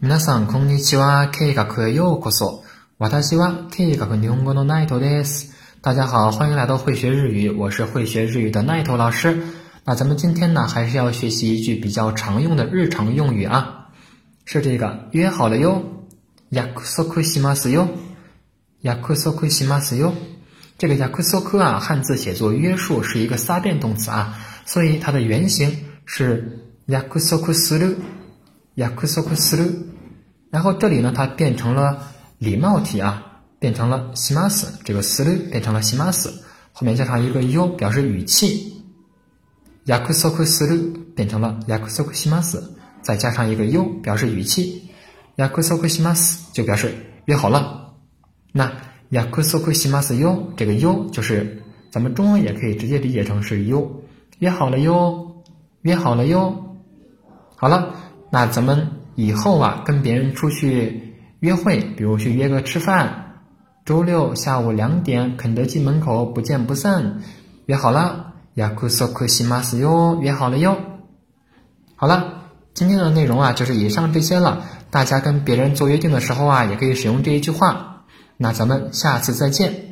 皆さんこんにちは。計画へようこそ。私は計画日本語のナイトです。大家好，欢迎来到会学日语，我是会学日语的奈头老师。那咱们今天呢，还是要学习一句比较常用的日常用语啊，是这个约好了哟。約束しますよ。約束しますよ。这个約束啊，汉字写作约束，是一个撒变动词啊，所以它的原型是約束する。約束する。 然后这里呢，它变成了礼貌体啊，变成了します。这个する变成了します，后面加上一个よ，表示语气。約束する变成了約束します，再加上一个よ，表示语气。約束します就表示约好了。那約束しますよ，这个よ就是咱们中文也可以直接理解成是よ，约好了哟，约好了哟。好了。那咱们 以后啊，跟别人出去约会，比如去约个吃饭，周六下午两点，肯德基门口不见不散，约好了，ヤクソクシマス哟，约好了哟。好了，今天的内容啊，就是以上这些了。大家跟别人做约定的时候啊，也可以使用这一句话。那咱们下次再见。